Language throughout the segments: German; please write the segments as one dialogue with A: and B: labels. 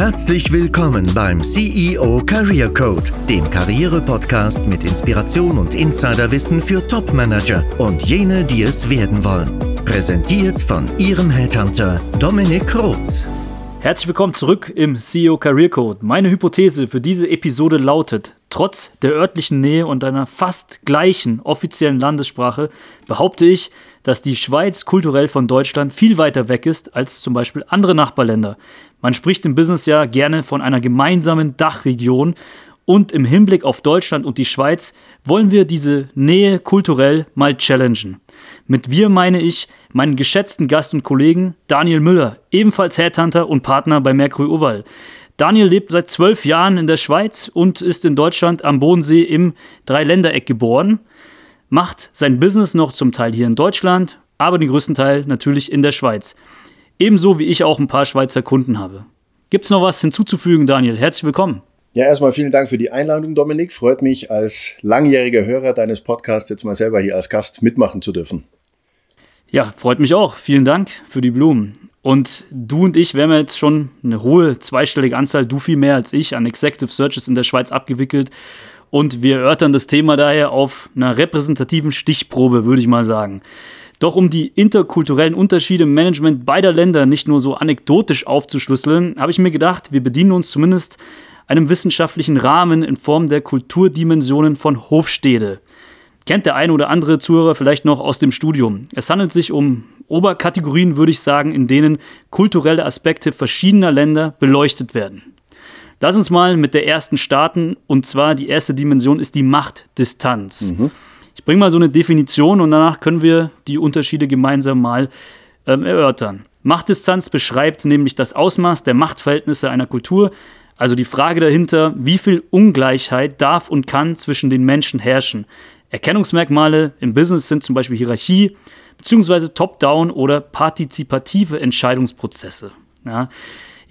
A: Herzlich willkommen beim CEO Career Code, dem Karriere-Podcast mit Inspiration und Insiderwissen für Top-Manager und jene, die es werden wollen. Präsentiert von Ihrem Headhunter Dominik Roth.
B: Herzlich willkommen zurück im CEO Career Code. Meine Hypothese für diese Episode lautet, trotz der örtlichen Nähe und einer fast gleichen offiziellen Landessprache behaupte ich, dass die Schweiz kulturell von Deutschland viel weiter weg ist als zum Beispiel andere Nachbarländer. Man spricht im Business ja gerne von einer gemeinsamen Dachregion und im Hinblick auf Deutschland und die Schweiz wollen wir diese Nähe kulturell mal challengen. Mit wir meine ich meinen geschätzten Gast und Kollegen Daniel Müller, ebenfalls Headhunter und Partner bei Mercury Oval. Daniel lebt seit zwölf Jahren in der Schweiz und ist in Deutschland am Bodensee im Dreiländereck geboren macht sein Business noch zum Teil hier in Deutschland, aber den größten Teil natürlich in der Schweiz. Ebenso wie ich auch ein paar Schweizer Kunden habe. Gibt es noch was hinzuzufügen, Daniel? Herzlich willkommen.
C: Ja, erstmal vielen Dank für die Einladung, Dominik. Freut mich, als langjähriger Hörer deines Podcasts jetzt mal selber hier als Gast mitmachen zu dürfen.
B: Ja, freut mich auch. Vielen Dank für die Blumen. Und du und ich, wir haben jetzt schon eine hohe zweistellige Anzahl, du viel mehr als ich, an Executive Searches in der Schweiz abgewickelt. Und wir erörtern das Thema daher auf einer repräsentativen Stichprobe, würde ich mal sagen. Doch um die interkulturellen Unterschiede im Management beider Länder nicht nur so anekdotisch aufzuschlüsseln, habe ich mir gedacht, wir bedienen uns zumindest einem wissenschaftlichen Rahmen in Form der Kulturdimensionen von Hofstede. Kennt der eine oder andere Zuhörer vielleicht noch aus dem Studium. Es handelt sich um Oberkategorien, würde ich sagen, in denen kulturelle Aspekte verschiedener Länder beleuchtet werden. Lass uns mal mit der ersten starten. Und zwar die erste Dimension ist die Machtdistanz. Mhm. Ich bringe mal so eine Definition und danach können wir die Unterschiede gemeinsam mal ähm, erörtern. Machtdistanz beschreibt nämlich das Ausmaß der Machtverhältnisse einer Kultur, also die Frage dahinter, wie viel Ungleichheit darf und kann zwischen den Menschen herrschen. Erkennungsmerkmale im Business sind zum Beispiel Hierarchie, beziehungsweise Top-Down oder partizipative Entscheidungsprozesse. Ja.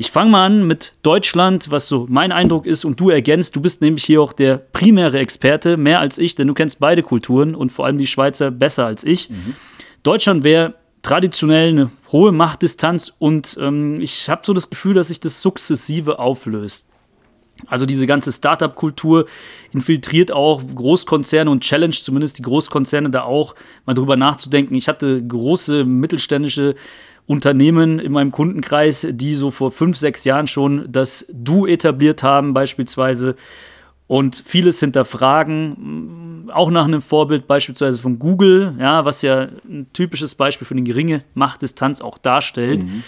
B: Ich fange mal an mit Deutschland, was so mein Eindruck ist, und du ergänzt. Du bist nämlich hier auch der primäre Experte, mehr als ich, denn du kennst beide Kulturen und vor allem die Schweizer besser als ich. Mhm. Deutschland wäre traditionell eine hohe Machtdistanz und ähm, ich habe so das Gefühl, dass sich das sukzessive auflöst. Also diese ganze Startup-Kultur infiltriert auch Großkonzerne und challenge zumindest die Großkonzerne da auch mal drüber nachzudenken. Ich hatte große mittelständische Unternehmen in meinem Kundenkreis, die so vor fünf, sechs Jahren schon das Du etabliert haben, beispielsweise, und vieles hinterfragen, mm, auch nach einem Vorbild beispielsweise von Google, ja, was ja ein typisches Beispiel für eine geringe Machtdistanz auch darstellt. Mhm.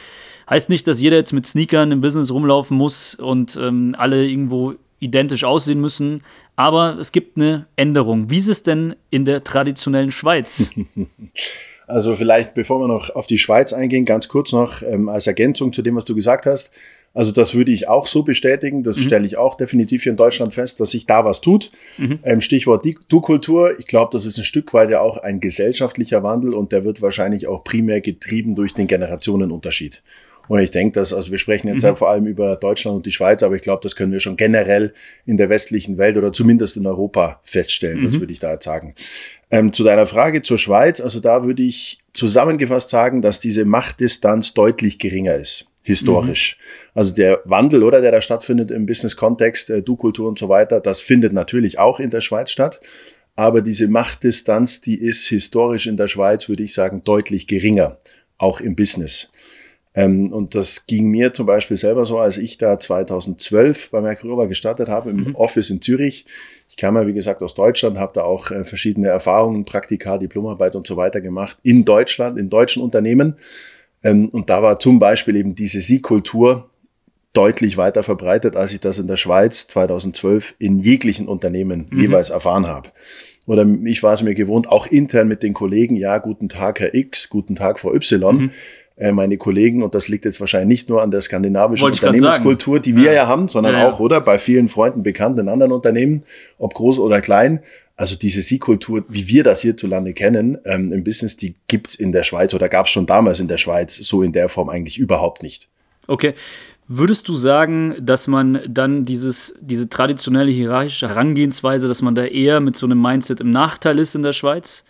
B: Heißt nicht, dass jeder jetzt mit Sneakern im Business rumlaufen muss und ähm, alle irgendwo identisch aussehen müssen, aber es gibt eine Änderung. Wie ist es denn in der traditionellen Schweiz?
C: Also vielleicht, bevor wir noch auf die Schweiz eingehen, ganz kurz noch ähm, als Ergänzung zu dem, was du gesagt hast. Also das würde ich auch so bestätigen. Das mhm. stelle ich auch definitiv hier in Deutschland fest, dass sich da was tut. Mhm. Ähm, Stichwort Du-Kultur. Ich glaube, das ist ein Stück weit ja auch ein gesellschaftlicher Wandel und der wird wahrscheinlich auch primär getrieben durch den Generationenunterschied. Und ich denke, dass, also wir sprechen jetzt mhm. ja vor allem über Deutschland und die Schweiz, aber ich glaube, das können wir schon generell in der westlichen Welt oder zumindest in Europa feststellen. Das mhm. würde ich da jetzt sagen. Ähm, zu deiner Frage zur Schweiz, also da würde ich zusammengefasst sagen, dass diese Machtdistanz deutlich geringer ist historisch. Mhm. Also der Wandel, oder der da stattfindet im Business-Kontext, äh, Du-Kultur und so weiter, das findet natürlich auch in der Schweiz statt. Aber diese Machtdistanz, die ist historisch in der Schweiz, würde ich sagen, deutlich geringer, auch im Business. Ähm, und das ging mir zum Beispiel selber so, als ich da 2012 bei Merkurova gestartet habe, im mhm. Office in Zürich. Ich kam ja, wie gesagt, aus Deutschland, habe da auch äh, verschiedene Erfahrungen, Praktika, Diplomarbeit und so weiter gemacht in Deutschland, in deutschen Unternehmen. Ähm, und da war zum Beispiel eben diese Sie-Kultur deutlich weiter verbreitet, als ich das in der Schweiz 2012 in jeglichen Unternehmen mhm. jeweils erfahren habe. Oder ich war es mir gewohnt, auch intern mit den Kollegen, ja, guten Tag, Herr X, guten Tag, Frau Y. Mhm äh, meine Kollegen, und das liegt jetzt wahrscheinlich nicht nur an der skandinavischen Unternehmenskultur, die wir ja, ja haben, sondern ja, ja. auch, oder, bei vielen Freunden bekannt in anderen Unternehmen, ob groß oder klein. Also diese Sie-Kultur, wie wir das hierzulande kennen, ähm, im Business, die gibt's in der Schweiz oder gab's schon damals in der Schweiz so in der Form eigentlich überhaupt nicht.
B: Okay. Würdest du sagen, dass man dann dieses, diese traditionelle hierarchische Herangehensweise, dass man da eher mit so einem Mindset im Nachteil ist in der Schweiz?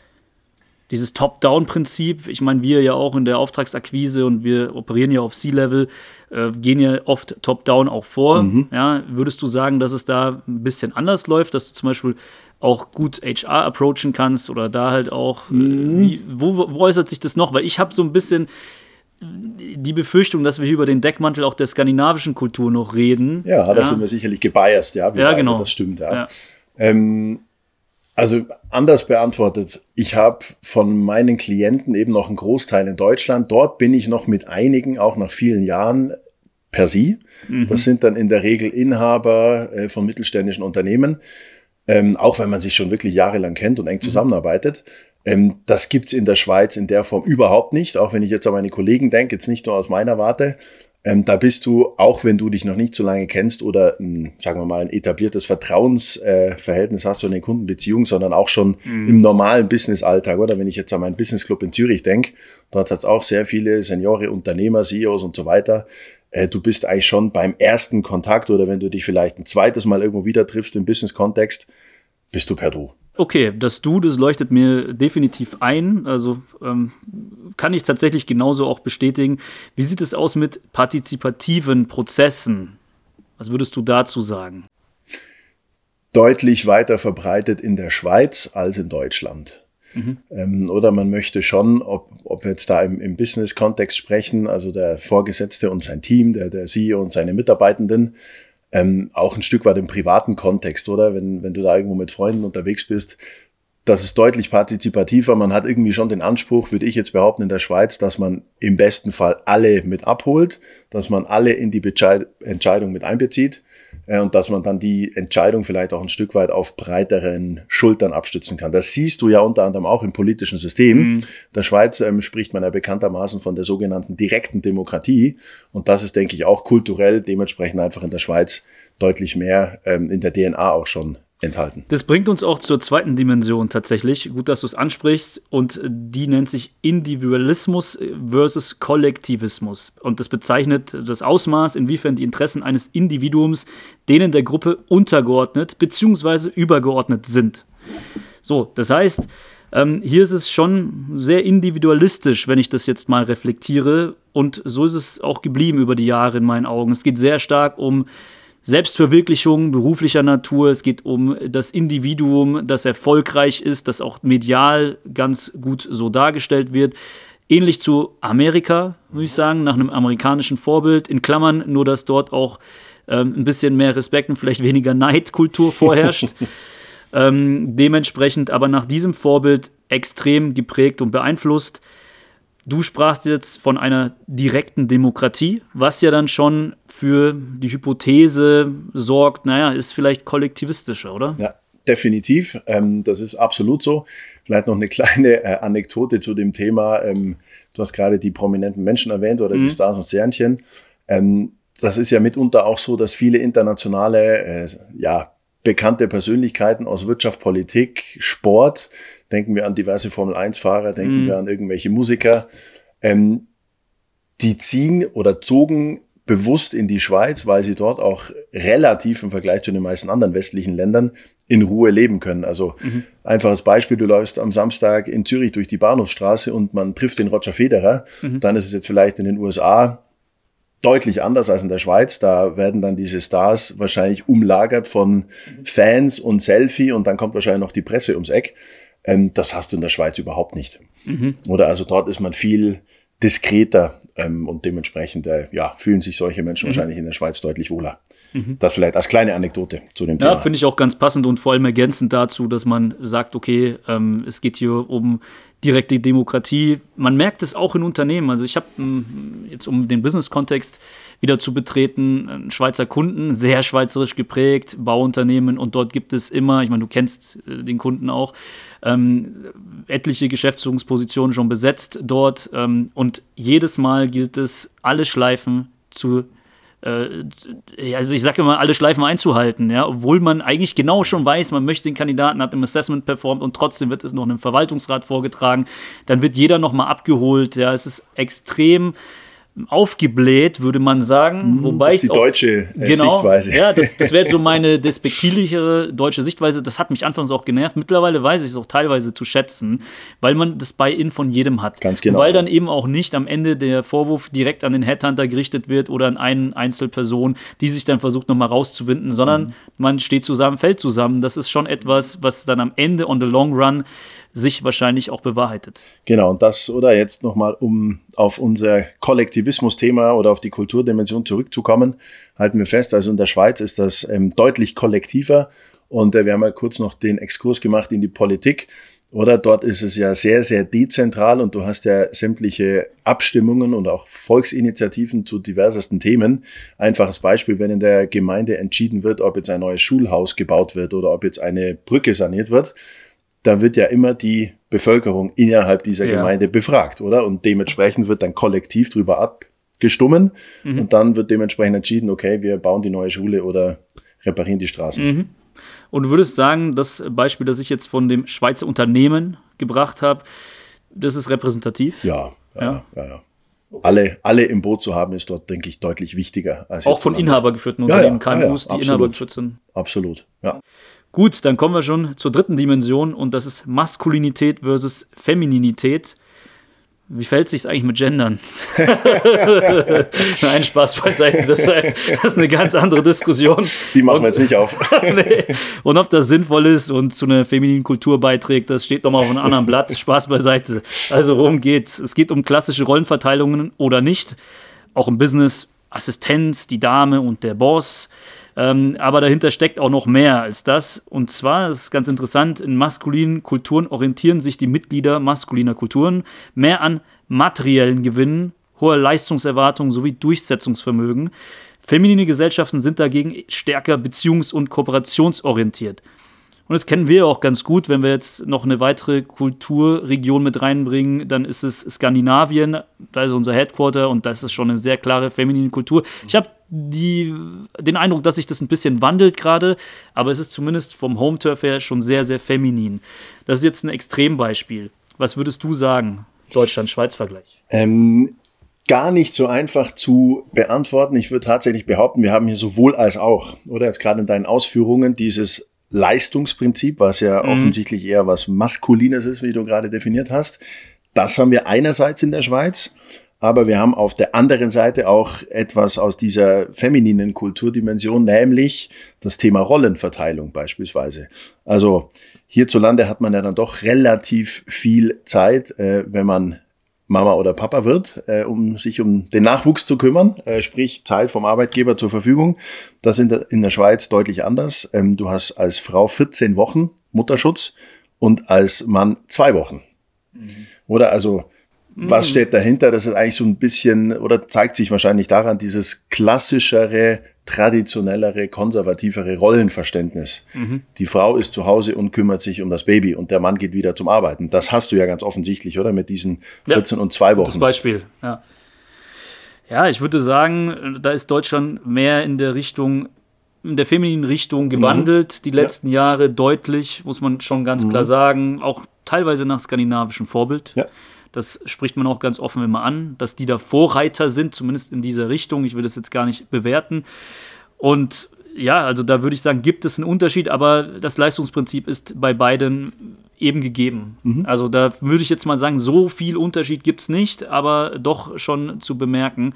B: Dieses Top-Down-Prinzip, ich meine, wir ja auch in der Auftragsakquise und wir operieren ja auf C-Level, äh, gehen ja oft Top-Down auch vor. Mhm. Ja, würdest du sagen, dass es da ein bisschen anders läuft, dass du zum Beispiel auch gut HR approachen kannst oder da halt auch, äh, mhm. wie, wo, wo, äußert sich das noch? Weil ich habe so ein bisschen die Befürchtung, dass wir hier über den Deckmantel auch der skandinavischen Kultur noch reden.
C: Ja, da ja. sind wir sicherlich gebiased, ja.
B: ja, genau.
C: Das stimmt, ja. ja. Ähm, also anders beantwortet, ich habe von meinen Klienten eben noch einen Großteil in Deutschland. Dort bin ich noch mit einigen, auch nach vielen Jahren, per Sie. Mhm. Das sind dann in der Regel Inhaber äh, von mittelständischen Unternehmen, ähm, auch wenn man sich schon wirklich jahrelang kennt und eng mhm. zusammenarbeitet. Ähm, das gibt's in der Schweiz in der Form überhaupt nicht, auch wenn ich jetzt an meine Kollegen denke, jetzt nicht nur aus meiner Warte. Ähm, da bist du, auch wenn du dich noch nicht so lange kennst oder ein, sagen wir mal, ein etabliertes Vertrauensverhältnis äh, hast du in den Kundenbeziehungen, sondern auch schon mhm. im normalen Business-Alltag, oder? Wenn ich jetzt an meinen Business Club in Zürich denke, dort hat's auch sehr viele Seniore, Unternehmer, CEOs und so weiter. Äh, du bist eigentlich schon beim ersten Kontakt oder wenn du dich vielleicht ein zweites Mal irgendwo wieder triffst im Business-Kontext, bist du per Du.
B: Okay, das Du, das leuchtet mir definitiv ein. Also ähm, kann ich tatsächlich genauso auch bestätigen. Wie sieht es aus mit partizipativen Prozessen? Was würdest du dazu sagen?
C: Deutlich weiter verbreitet in der Schweiz als in Deutschland. Mhm. Ähm, oder man möchte schon, ob, ob wir jetzt da im, im Business-Kontext sprechen, also der Vorgesetzte und sein Team, der, der CEO und seine Mitarbeitenden, ähm, auch ein Stück weit im privaten Kontext, oder? Wenn, wenn du da irgendwo mit Freunden unterwegs bist, das ist deutlich partizipativer. Man hat irgendwie schon den Anspruch, würde ich jetzt behaupten, in der Schweiz, dass man im besten Fall alle mit abholt, dass man alle in die Entscheidung mit einbezieht äh, und dass man dann die Entscheidung vielleicht auch ein Stück weit auf breiteren Schultern abstützen kann. Das siehst du ja unter anderem auch im politischen System. Mhm. In der Schweiz ähm, spricht man ja bekanntermaßen von der sogenannten direkten Demokratie und das ist, denke ich, auch kulturell dementsprechend einfach in der Schweiz deutlich mehr ähm, in der DNA auch schon enthalten.
B: Das bringt uns auch zur zweiten Dimension tatsächlich. Gut, dass du es ansprichst. Und die nennt sich Individualismus versus Kollektivismus. Und das bezeichnet das Ausmaß, inwiefern die Interessen eines Individuums denen der Gruppe untergeordnet bzw. übergeordnet sind. So, das heißt, ähm, hier ist es schon sehr individualistisch, wenn ich das jetzt mal reflektiere. Und so ist es auch geblieben über die Jahre in meinen Augen. Es geht sehr stark um Selbstverwirklichung beruflicher Natur, es geht um das Individuum, das erfolgreich ist, das auch medial ganz gut so dargestellt wird. Ähnlich zu Amerika, würde ich sagen, nach einem amerikanischen Vorbild, in Klammern, nur dass dort auch ähm, ein bisschen mehr Respekt und vielleicht weniger Neidkultur vorherrscht. ähm, dementsprechend aber nach diesem Vorbild extrem geprägt und beeinflusst. Du sprachst jetzt von einer direkten Demokratie, was ja dann schon für die Hypothese sorgt, naja, ist vielleicht kollektivistischer, oder?
C: Ja, definitiv. Ähm, das ist absolut so. Vielleicht noch eine kleine äh, Anekdote zu dem Thema. Ähm, du hast gerade die prominenten Menschen erwähnt oder mhm. die Stars und Sternchen. Ähm, das ist ja mitunter auch so, dass viele internationale, äh, ja, bekannte Persönlichkeiten aus Wirtschaft, Politik, Sport denken wir an diverse Formel-1-Fahrer, denken mm. wir an irgendwelche Musiker, ähm, die ziehen oder zogen bewusst in die Schweiz, weil sie dort auch relativ im Vergleich zu den meisten anderen westlichen Ländern in Ruhe leben können. Also mhm. einfaches Beispiel, du läufst am Samstag in Zürich durch die Bahnhofsstraße und man trifft den Roger Federer, mhm. dann ist es jetzt vielleicht in den USA deutlich anders als in der Schweiz. Da werden dann diese Stars wahrscheinlich umlagert von. Fans und Selfie und dann kommt wahrscheinlich noch die Presse ums Eck. Ähm, das hast du in der Schweiz überhaupt nicht. Mhm. Oder also dort ist man viel diskreter ähm, und dementsprechend äh, ja, fühlen sich solche Menschen mhm. wahrscheinlich in der Schweiz deutlich wohler. Mhm. Das vielleicht als kleine Anekdote zu dem Thema.
B: Ja, finde ich auch ganz passend und vor allem ergänzend dazu, dass man sagt, okay, ähm, es geht hier um direkte Demokratie. Man merkt es auch in Unternehmen. Also ich habe jetzt, um den Business-Kontext wieder zu betreten, einen Schweizer Kunden, sehr schweizerisch geprägt, Bauunternehmen und dort gibt es immer, ich meine, du kennst äh, den Kunden auch, ähm, etliche Geschäftsführungspositionen schon besetzt dort ähm, und jedes Mal gilt es, alle Schleifen zu äh, also ich sage immer, alle Schleifen einzuhalten, ja, obwohl man eigentlich genau schon weiß, man möchte den Kandidaten, hat im Assessment performt und trotzdem wird es noch einem Verwaltungsrat vorgetragen, dann wird jeder nochmal abgeholt, ja, es ist extrem aufgebläht, würde man sagen.
C: Mhm,
B: Wobei
C: das ist die
B: auch,
C: deutsche äh,
B: genau,
C: Sichtweise.
B: Ja, das, das wäre so meine despektierlichere deutsche Sichtweise. Das hat mich anfangs auch genervt. Mittlerweile weiß ich es auch teilweise zu schätzen, weil man das Buy-in von jedem hat.
C: Ganz genau.
B: Und weil dann eben auch nicht am Ende der Vorwurf direkt an den Headhunter gerichtet wird oder an eine Einzelperson, die sich dann versucht, nochmal rauszuwinden, sondern
C: Mhm.
B: man steht zusammen, fällt zusammen. Das ist schon etwas, was dann am Ende on the long run sich wahrscheinlich auch bewahrheitet.
C: Genau, und das, oder jetzt nochmal, um auf unser Kollektivismus-Thema oder auf die Kulturdimension zurückzukommen, halten wir fest, also in der Schweiz ist das ähm, deutlich kollektiver und äh, wir haben ja kurz noch den Exkurs gemacht in die Politik. Oder dort ist es ja sehr, sehr dezentral und du hast ja sämtliche Abstimmungen und auch Volksinitiativen zu diversesten Themen. Einfaches Beispiel, wenn in der Gemeinde entschieden wird, ob jetzt ein neues Schulhaus gebaut wird oder ob jetzt eine Brücke saniert wird, da wird ja immer die Bevölkerung innerhalb dieser
B: Ja.
C: Gemeinde befragt, oder? Und dementsprechend wird dann kollektiv drüber abgestimmen und dann wird dementsprechend entschieden, okay, wir bauen die neue Schule oder reparieren die Straßen.
B: Und du würdest sagen, das Beispiel, das ich jetzt von dem Schweizer Unternehmen gebracht habe, das ist repräsentativ?
C: Ja, ja,
B: Ja.
C: ja. Alle, alle im Boot zu haben, ist dort, denke ich, deutlich wichtiger. Als
B: Auch von inhabergeführten Unternehmen,
C: ja, ja,
B: KMUs, die inhabergeführt sind.
C: Absolut, ja.
B: Gut, dann kommen wir schon zur dritten Dimension und das ist Maskulinität versus Femininität. Wie fällt es sich eigentlich mit Gendern? Nein, Spaß beiseite, das ist, das ist eine ganz andere Diskussion.
C: Die machen wir jetzt nicht auf.
B: nee. Und ob das sinnvoll ist und zu einer femininen Kultur beiträgt, das steht nochmal auf einem anderen Blatt. Spaß beiseite. Also worum geht's? Es geht um klassische Rollenverteilungen oder nicht. Auch im Business, Assistenz, die Dame und der Boss. Ähm, aber dahinter steckt auch noch mehr als das. Und zwar, das ist ganz interessant, in maskulinen Kulturen orientieren sich die Mitglieder maskuliner Kulturen mehr an materiellen Gewinnen, hoher Leistungserwartungen sowie Durchsetzungsvermögen. Feminine Gesellschaften sind dagegen stärker beziehungs- und kooperationsorientiert. Und das kennen wir auch ganz gut, wenn wir jetzt noch eine weitere Kulturregion mit reinbringen, dann ist es Skandinavien, da ist unser Headquarter und das ist schon eine sehr klare feminine Kultur. Ich habe die, den Eindruck, dass sich das ein bisschen wandelt gerade, aber es ist zumindest vom Home-Turf her schon sehr, sehr feminin. Das ist jetzt ein Extrembeispiel. Was würdest du sagen, Deutschland-Schweiz-Vergleich?
C: Ähm, gar nicht so einfach zu beantworten. Ich würde tatsächlich behaupten, wir haben hier sowohl als auch, oder jetzt gerade in deinen Ausführungen, dieses Leistungsprinzip, was ja offensichtlich eher was Maskulines ist, wie du gerade definiert hast. Das haben wir einerseits in der Schweiz, aber wir haben auf der anderen Seite auch etwas aus dieser femininen Kulturdimension, nämlich das Thema Rollenverteilung beispielsweise. Also hierzulande hat man ja dann doch relativ viel Zeit, äh, wenn man Mama oder Papa wird, äh, um sich um den Nachwuchs zu kümmern, äh, sprich Zeit vom Arbeitgeber zur Verfügung. Das ist in der, in der Schweiz deutlich anders. Ähm, du hast als Frau 14 Wochen Mutterschutz und als Mann zwei Wochen. Oder also, was steht dahinter? Das ist eigentlich so ein bisschen, oder zeigt sich wahrscheinlich daran, dieses klassischere, traditionellere, konservativere Rollenverständnis. Die Frau ist zu Hause und kümmert sich um das Baby und der Mann geht wieder zum Arbeiten. Das hast du ja ganz offensichtlich, oder? Mit diesen 14 und zwei
B: Das
C: Wochen.
B: Beispiel, ja. Ja, ich würde sagen, da ist Deutschland mehr in der Richtung, in der femininen Richtung gewandelt, die letzten Jahre deutlich, muss man schon ganz klar sagen, auch teilweise nach skandinavischem Vorbild.
C: Ja.
B: Das spricht man auch ganz offen immer an, dass die da Vorreiter sind, zumindest in dieser Richtung. Ich will das jetzt gar nicht bewerten. Und ja, also da würde ich sagen, gibt es einen Unterschied, aber das Leistungsprinzip ist bei beiden eben gegeben. Also da würde ich jetzt mal sagen, so viel Unterschied gibt es nicht, aber doch schon zu bemerken.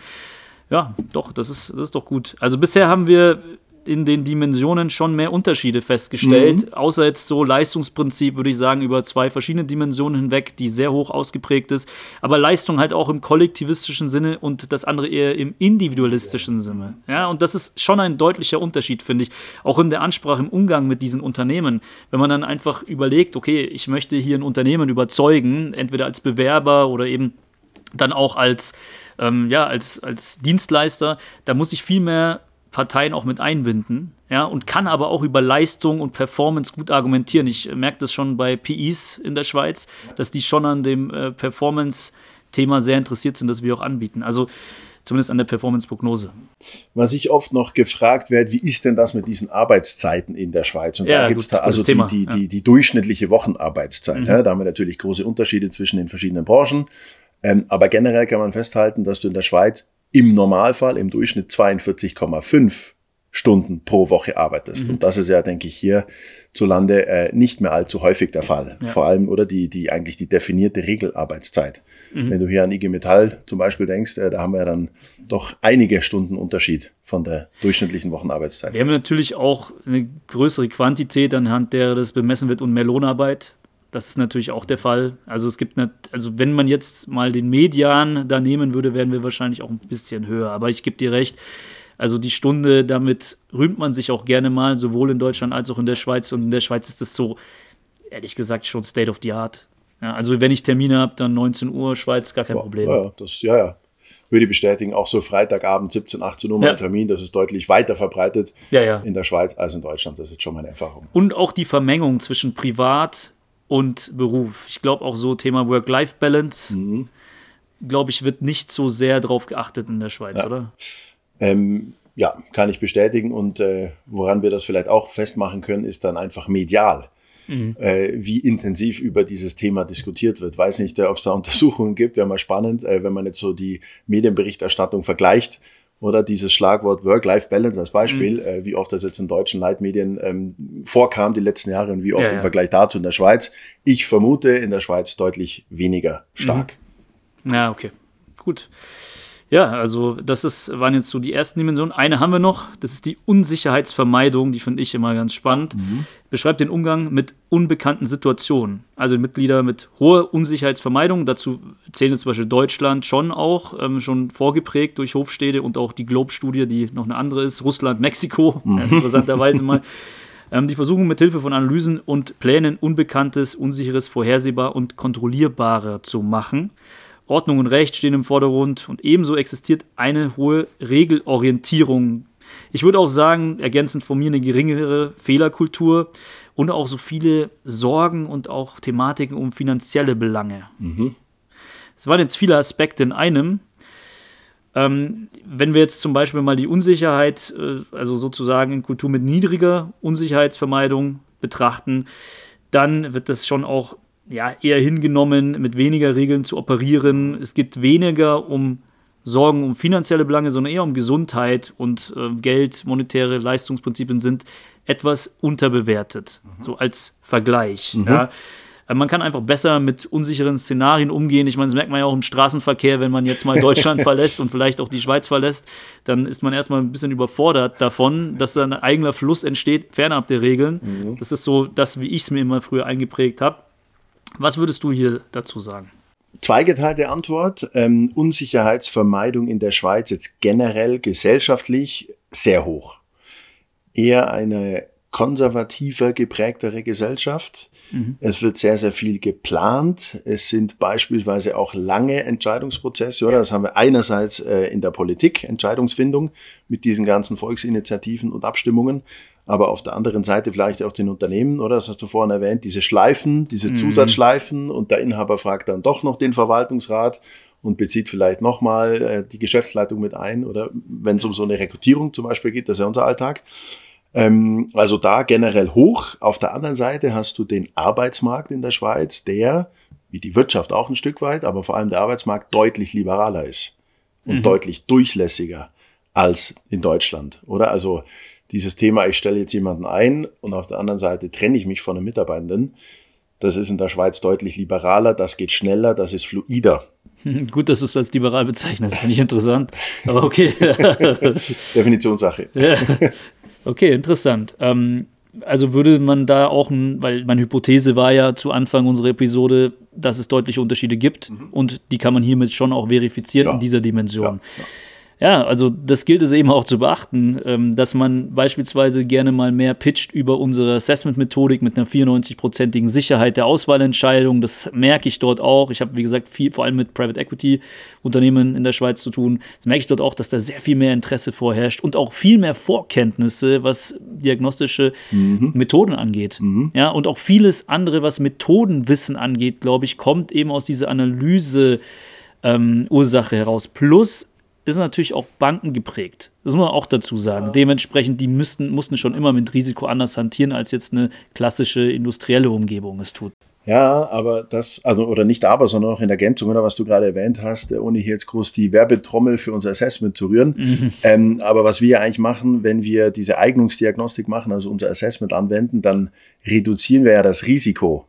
B: Ja, doch, das ist, das ist doch gut. Also bisher haben wir in den Dimensionen schon mehr Unterschiede festgestellt. Außer jetzt so Leistungsprinzip, würde ich sagen, über zwei verschiedene Dimensionen hinweg, die sehr hoch ausgeprägt ist. Aber Leistung halt auch im kollektivistischen Sinne und das andere eher im individualistischen Sinne. Ja, und das ist schon ein deutlicher Unterschied, finde ich. Auch in der Ansprache, im Umgang mit diesen Unternehmen. Wenn man dann einfach überlegt, okay, ich möchte hier ein Unternehmen überzeugen, entweder als Bewerber oder eben dann auch als, ähm, ja, als, als Dienstleister, da muss ich viel mehr Parteien auch mit einbinden, ja, und kann aber auch über Leistung und Performance gut argumentieren. Ich merke das schon bei PIs in der Schweiz, dass die schon an dem äh, Performance-Thema sehr interessiert sind, das wir auch anbieten. Also zumindest an der Performance-Prognose.
C: Was ich oft noch gefragt werde, wie ist denn das mit diesen Arbeitszeiten in der Schweiz? Und
B: Ja,
C: da gibt es da also die, die.
B: Mhm.
C: die, die durchschnittliche Wochenarbeitszeit. Ja, da haben wir natürlich große Unterschiede zwischen den verschiedenen Branchen. Ähm, aber generell kann man festhalten, dass du in der Schweiz im Normalfall im Durchschnitt 42,5 Stunden pro Woche arbeitest. Mhm. Und das ist ja, denke ich, hier zu Lande äh, nicht mehr allzu häufig der Fall. Ja. Vor allem, oder die, die eigentlich die definierte Regelarbeitszeit. Mhm. Wenn du hier an IG Metall zum Beispiel denkst, äh, da haben wir dann doch einige Stunden Unterschied von der durchschnittlichen Wochenarbeitszeit.
B: Wir haben natürlich auch eine größere Quantität, anhand der das bemessen wird und mehr Lohnarbeit. Das ist natürlich auch der Fall. Also es gibt, nicht, also wenn man jetzt mal den Median da nehmen würde, wären wir wahrscheinlich auch ein bisschen höher. Aber ich gebe dir recht, also die Stunde, damit rühmt man sich auch gerne mal, sowohl in Deutschland als auch in der Schweiz. Und in der Schweiz ist es so, ehrlich gesagt, schon State of the Art. Ja, also wenn ich Termine habe, dann 19 Uhr, Schweiz, gar kein Problem.
C: Ja, das, ja, ja. Würde ich bestätigen, auch so Freitagabend 17, 18 Uhr ja. mein Termin, das ist deutlich weiter verbreitet
B: ja, ja.
C: in der Schweiz als in Deutschland. Das ist schon meine Erfahrung.
B: Und auch die Vermengung zwischen Privat und Beruf. Ich glaube auch so Thema Work-Life-Balance, mhm. glaube ich, wird nicht so sehr drauf geachtet in der Schweiz, oder?
C: Ähm, ja, kann ich bestätigen. Und äh, woran wir das vielleicht auch festmachen können, ist dann einfach medial. Mhm. Äh, wie intensiv über dieses Thema diskutiert wird. Weiß nicht, äh, ob es da Untersuchungen gibt. Wäre mal spannend, äh, wenn man jetzt so die Medienberichterstattung vergleicht. Oder dieses Schlagwort Work-Life-Balance als Beispiel, mhm. äh, wie oft das jetzt in deutschen Leitmedien ähm, vorkam die letzten Jahre und wie oft ja, im ja. Vergleich dazu in der Schweiz. Ich vermute in der Schweiz deutlich weniger stark.
B: Mhm. Ja, okay. Gut. Ja, also das ist, waren jetzt so die ersten Dimensionen. Eine haben wir noch, das ist die Unsicherheitsvermeidung, die finde ich immer ganz spannend. Mhm. Beschreibt den Umgang mit unbekannten Situationen. Also Mitglieder mit hoher Unsicherheitsvermeidung, dazu zählen zum Beispiel Deutschland schon auch, ähm, schon vorgeprägt durch Hofstede und auch die Globe-Studie, die noch eine andere ist, Russland, Mexiko, mhm. interessanterweise mal. Ähm, die versuchen mit Hilfe von Analysen und Plänen Unbekanntes, Unsicheres vorhersehbar und kontrollierbarer zu machen. Ordnung und Recht stehen im Vordergrund und ebenso existiert eine hohe Regelorientierung. Ich würde auch sagen, ergänzend von mir eine geringere Fehlerkultur und auch so viele Sorgen und auch Thematiken um finanzielle Belange. Mhm. Es waren jetzt viele Aspekte in einem. Ähm, wenn wir jetzt zum Beispiel mal die Unsicherheit, äh, also sozusagen in Kultur mit niedriger Unsicherheitsvermeidung betrachten, dann wird das schon auch ja, eher hingenommen, mit weniger Regeln zu operieren. Es geht weniger um Sorgen um finanzielle Belange, sondern eher um Gesundheit und äh, Geld, monetäre Leistungsprinzipien sind etwas unterbewertet, mhm. so als Vergleich. Mhm. Ja. Äh, man kann einfach besser mit unsicheren Szenarien umgehen. Ich meine, das merkt man ja auch im Straßenverkehr, wenn man jetzt mal Deutschland verlässt und vielleicht auch die Schweiz verlässt, dann ist man erstmal ein bisschen überfordert davon, dass da ein eigener Fluss entsteht, fernab der Regeln. Mhm. Das ist so das, wie ich es mir immer früher eingeprägt habe. Was würdest du hier dazu sagen?
C: Zweigeteilte Antwort. Ähm, Unsicherheitsvermeidung in der Schweiz jetzt generell gesellschaftlich sehr hoch. Eher eine konservativer geprägtere Gesellschaft. Mhm. Es wird sehr, sehr viel geplant. Es sind beispielsweise auch lange Entscheidungsprozesse, oder? Das haben wir einerseits äh, in der Politik, Entscheidungsfindung mit diesen ganzen Volksinitiativen und Abstimmungen aber auf der anderen Seite vielleicht auch den Unternehmen, oder? Das hast du vorhin erwähnt, diese Schleifen, diese mhm. Zusatzschleifen und der Inhaber fragt dann doch noch den Verwaltungsrat und bezieht vielleicht nochmal äh, die Geschäftsleitung mit ein oder wenn es um so eine Rekrutierung zum Beispiel geht, das ist ja unser Alltag. Ähm, also da generell hoch. Auf der anderen Seite hast du den Arbeitsmarkt in der Schweiz, der, wie die Wirtschaft auch ein Stück weit, aber vor allem der Arbeitsmarkt deutlich liberaler ist und mhm. deutlich durchlässiger als in Deutschland, oder? Also dieses Thema, ich stelle jetzt jemanden ein und auf der anderen Seite trenne ich mich von einem Mitarbeitenden. Das ist in der Schweiz deutlich liberaler, das geht schneller, das ist fluider.
B: Gut, dass du es als liberal bezeichnest, finde ich interessant. Aber okay.
C: Definitionssache.
B: Ja. Okay, interessant. Ähm, also würde man da auch, ein, weil meine Hypothese war ja zu Anfang unserer Episode, dass es deutliche Unterschiede gibt mhm. und die kann man hiermit schon auch verifizieren ja. in dieser Dimension. Ja, ja. Ja, also das gilt es eben auch zu beachten, ähm, dass man beispielsweise gerne mal mehr pitcht über unsere Assessment-Methodik mit einer 94-prozentigen Sicherheit der Auswahlentscheidung. Das merke ich dort auch. Ich habe, wie gesagt, viel, vor allem mit Private Equity-Unternehmen in der Schweiz zu tun. Das merke ich dort auch, dass da sehr viel mehr Interesse vorherrscht und auch viel mehr Vorkenntnisse, was diagnostische mhm. Methoden angeht. Mhm. Ja, und auch vieles andere, was Methodenwissen angeht, glaube ich, kommt eben aus dieser Analyse. Ähm, Ursache heraus. Plus ist natürlich auch Banken geprägt. Das muss man auch dazu sagen. Ja. Dementsprechend, die müssten, mussten schon immer mit Risiko anders hantieren, als jetzt eine klassische industrielle Umgebung es tut.
C: Ja, aber das, also, oder nicht aber, sondern auch in Ergänzung, oder was du gerade erwähnt hast, äh, ohne hier jetzt groß die Werbetrommel für unser Assessment zu rühren. Mhm. Ähm, aber was wir eigentlich machen, wenn wir diese Eignungsdiagnostik machen, also unser Assessment anwenden, dann reduzieren wir ja das Risiko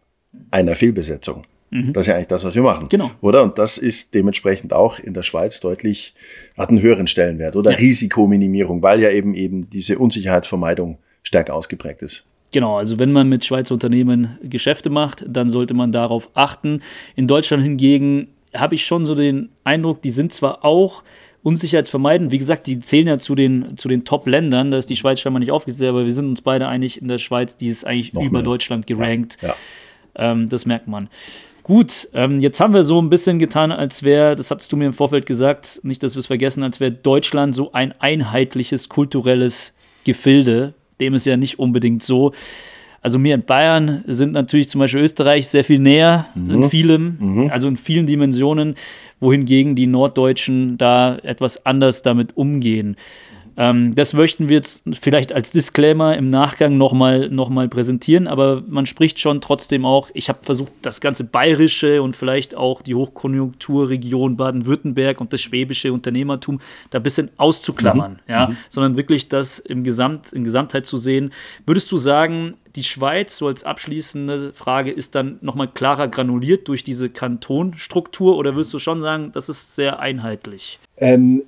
C: einer Fehlbesetzung. Mhm. Das ist ja eigentlich das, was wir machen.
B: Genau.
C: Oder? Und das ist dementsprechend auch in der Schweiz deutlich, hat einen höheren Stellenwert oder ja. Risikominimierung, weil ja eben eben diese Unsicherheitsvermeidung stärker ausgeprägt ist.
B: Genau, also wenn man mit Schweizer Unternehmen Geschäfte macht, dann sollte man darauf achten. In Deutschland hingegen habe ich schon so den Eindruck, die sind zwar auch unsicherheitsvermeidend, wie gesagt, die zählen ja zu den, zu den Top-Ländern, da ist die Schweiz scheinbar nicht aufgezählt, aber wir sind uns beide einig, in der Schweiz, die ist eigentlich Noch über mehr. Deutschland gerankt. Ja, ja. Ähm, das merkt man. Gut, ähm, jetzt haben wir so ein bisschen getan, als wäre, das hattest du mir im Vorfeld gesagt, nicht, dass wir es vergessen, als wäre Deutschland so ein einheitliches kulturelles Gefilde. Dem ist ja nicht unbedingt so. Also mir in Bayern sind natürlich zum Beispiel Österreich sehr viel näher mhm. in vielem, mhm. also in vielen Dimensionen, wohingegen die Norddeutschen da etwas anders damit umgehen. Ähm, das möchten wir jetzt vielleicht als Disclaimer im Nachgang nochmal noch mal präsentieren, aber man spricht schon trotzdem auch, ich habe versucht, das ganze Bayerische und vielleicht auch die Hochkonjunkturregion Baden-Württemberg und das schwäbische Unternehmertum da ein bisschen auszuklammern, mhm. ja, mhm. sondern wirklich das im Gesamt, in Gesamtheit zu sehen. Würdest du sagen, die Schweiz, so als abschließende Frage, ist dann nochmal klarer granuliert durch diese Kantonstruktur oder würdest du schon sagen, das ist sehr einheitlich?
C: Ähm,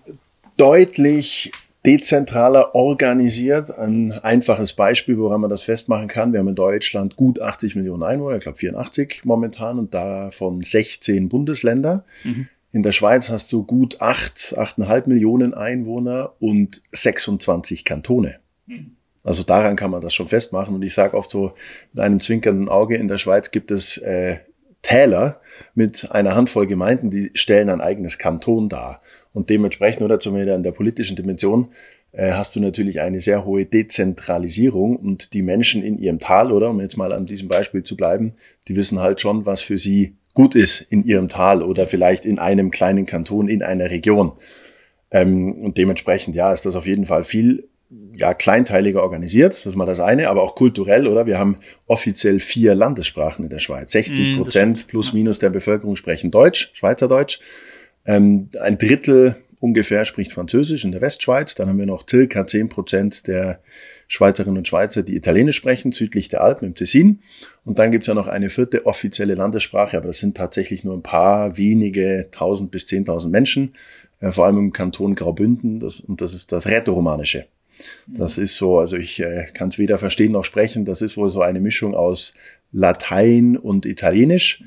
C: deutlich dezentraler organisiert. Ein einfaches Beispiel, woran man das festmachen kann. Wir haben in Deutschland gut 80 Millionen Einwohner, ich glaube 84 momentan und davon 16 Bundesländer. Mhm. In der Schweiz hast du gut 8, 8,5 Millionen Einwohner und 26 Kantone. Mhm. Also daran kann man das schon festmachen. Und ich sage oft so mit einem zwinkernden Auge, in der Schweiz gibt es äh, Täler mit einer Handvoll Gemeinden, die stellen ein eigenes Kanton dar. Und dementsprechend, oder zumindest in der politischen Dimension, äh, hast du natürlich eine sehr hohe Dezentralisierung und die Menschen in ihrem Tal, oder um jetzt mal an diesem Beispiel zu bleiben, die wissen halt schon, was für sie gut ist in ihrem Tal oder vielleicht in einem kleinen Kanton, in einer Region. Ähm, und dementsprechend, ja, ist das auf jeden Fall viel ja, kleinteiliger organisiert, das ist mal das eine, aber auch kulturell, oder? Wir haben offiziell vier Landessprachen in der Schweiz. 60 mm, Prozent plus minus der Bevölkerung sprechen Deutsch, Schweizerdeutsch. Ähm, ein Drittel ungefähr spricht Französisch in der Westschweiz. Dann haben wir noch circa 10 Prozent der Schweizerinnen und Schweizer, die Italienisch sprechen, südlich der Alpen im Tessin. Und dann gibt es ja noch eine vierte offizielle Landessprache, aber das sind tatsächlich nur ein paar wenige tausend bis zehntausend Menschen, äh, vor allem im Kanton Graubünden. Das, und das ist das Rätoromanische. Das ist so, also ich äh, kann es weder verstehen noch sprechen. Das ist wohl so eine Mischung aus Latein und Italienisch.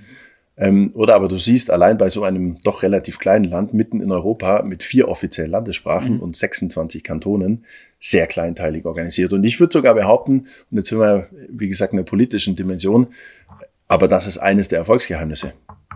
C: Ähm, oder aber du siehst allein bei so einem doch relativ kleinen Land mitten in Europa mit vier offiziellen Landessprachen mhm. und 26 Kantonen sehr kleinteilig organisiert. Und ich würde sogar behaupten, und jetzt sind wir, wie gesagt, in der politischen Dimension, aber das ist eines der Erfolgsgeheimnisse,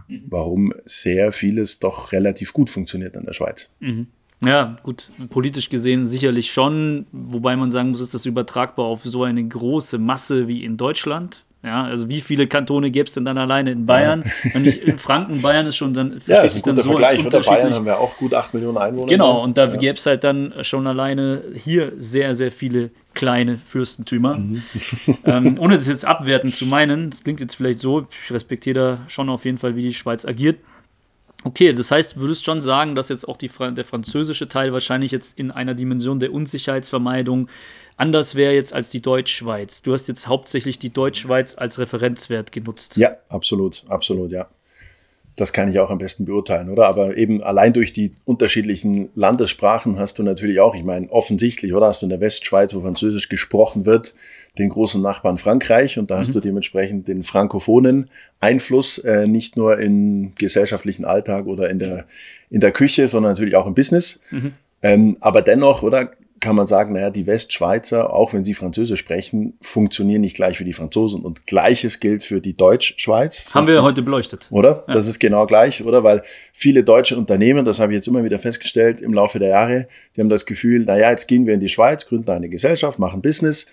C: mhm. warum sehr vieles doch relativ gut funktioniert in der Schweiz.
B: Mhm. Ja, gut, politisch gesehen sicherlich schon, wobei man sagen muss, ist das übertragbar auf so eine große Masse wie in Deutschland, ja, also wie viele Kantone gäbe es denn dann alleine in Bayern? Ja. Ich, in Franken, Bayern ist schon dann
C: ja, ist dann so Vergleich. als unterschiedlich. Bayern haben wir auch gut 8 Millionen Einwohner.
B: Genau, und da ja. gäbe es halt dann schon alleine hier sehr, sehr viele kleine Fürstentümer. Mhm. ähm, ohne das jetzt abwertend zu meinen, das klingt jetzt vielleicht so, ich respektiere da schon auf jeden Fall, wie die Schweiz agiert. Okay, das heißt, würdest schon sagen, dass jetzt auch die, der französische Teil wahrscheinlich jetzt in einer Dimension der Unsicherheitsvermeidung anders wäre jetzt als die Deutschschweiz. Du hast jetzt hauptsächlich die Deutschschweiz als Referenzwert genutzt.
C: Ja, absolut, absolut, ja. Das kann ich auch am besten beurteilen, oder? Aber eben allein durch die unterschiedlichen Landessprachen hast du natürlich auch, ich meine, offensichtlich, oder? Hast du in der Westschweiz, wo Französisch gesprochen wird, den großen Nachbarn Frankreich und da mhm. hast du dementsprechend den frankophonen Einfluss, äh, nicht nur im gesellschaftlichen Alltag oder in der, in der Küche, sondern natürlich auch im Business. Mhm. Ähm, aber dennoch, oder kann man sagen, naja, die Westschweizer, auch wenn sie Französisch sprechen, funktionieren nicht gleich wie die Franzosen. Und gleiches gilt für die Deutschschweiz.
B: Haben wir heute beleuchtet.
C: Oder? Ja. Das ist genau gleich, oder? Weil viele deutsche Unternehmen, das habe ich jetzt immer wieder festgestellt im Laufe der Jahre, die haben das Gefühl, naja, jetzt gehen wir in die Schweiz, gründen eine Gesellschaft, machen Business.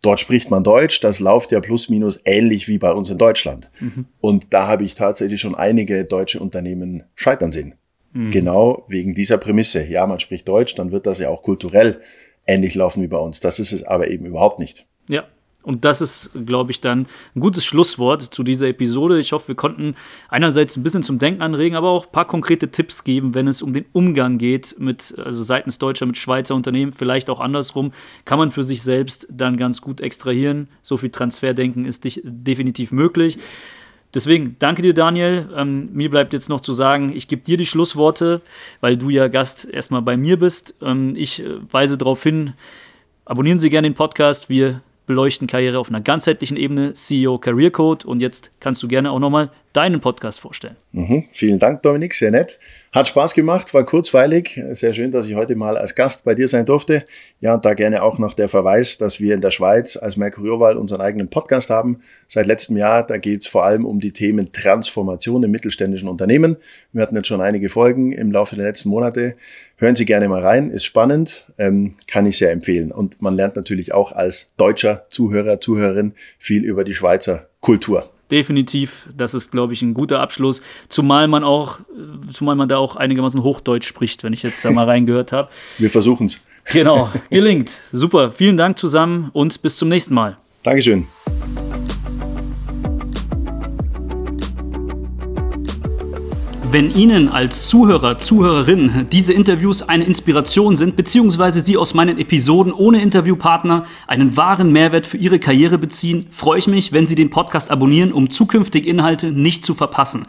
C: Dort spricht man Deutsch, das läuft ja plus minus ähnlich wie bei uns in Deutschland. Mhm. Und da habe ich tatsächlich schon einige deutsche Unternehmen scheitern sehen. Mhm. Genau wegen dieser Prämisse. Ja, man spricht Deutsch, dann wird das ja auch kulturell ähnlich laufen wie bei uns. Das ist es aber eben überhaupt nicht.
B: Ja, Und das ist, glaube ich, dann ein gutes Schlusswort zu dieser Episode. Ich hoffe, wir konnten einerseits ein bisschen zum Denken anregen, aber auch ein paar konkrete Tipps geben, wenn es um den Umgang geht mit, also seitens Deutscher mit Schweizer Unternehmen, vielleicht auch andersrum, kann man für sich selbst dann ganz gut extrahieren. So viel Transferdenken ist definitiv möglich. Deswegen danke dir, Daniel. Ähm, mir bleibt jetzt noch zu sagen, ich gebe dir die Schlussworte, weil du ja Gast erstmal bei mir bist. Ähm, ich äh, weise darauf hin, abonnieren Sie gerne den Podcast. Wir beleuchten Karriere auf einer ganzheitlichen Ebene, CEO Career Code. Und jetzt kannst du gerne auch nochmal deinen Podcast vorstellen.
C: Mhm. Vielen Dank, Dominik, sehr nett. Hat Spaß gemacht, war kurzweilig. Sehr schön, dass ich heute mal als Gast bei dir sein durfte. Ja, und da gerne auch noch der Verweis, dass wir in der Schweiz als Mercurioval unseren eigenen Podcast haben. Seit letztem Jahr, da geht es vor allem um die Themen Transformation im mittelständischen Unternehmen. Wir hatten jetzt schon einige Folgen im Laufe der letzten Monate. Hören Sie gerne mal rein, ist spannend, ähm, kann ich sehr empfehlen. Und man lernt natürlich auch als deutscher Zuhörer, Zuhörerin viel über die Schweizer Kultur
B: definitiv. Das ist, glaube ich, ein guter Abschluss. Zumal man auch, zumal man da auch einigermaßen Hochdeutsch spricht, wenn ich jetzt da mal reingehört habe.
C: Wir versuchen es.
B: Genau, gelingt. Super. Vielen Dank zusammen und bis zum nächsten Mal.
C: Dankeschön.
B: Wenn Ihnen als Zuhörer, Zuhörerin diese Interviews eine Inspiration sind, beziehungsweise Sie aus meinen Episoden ohne Interviewpartner einen wahren Mehrwert für Ihre Karriere beziehen, freue ich mich, wenn Sie den Podcast abonnieren, um zukünftige Inhalte nicht zu verpassen.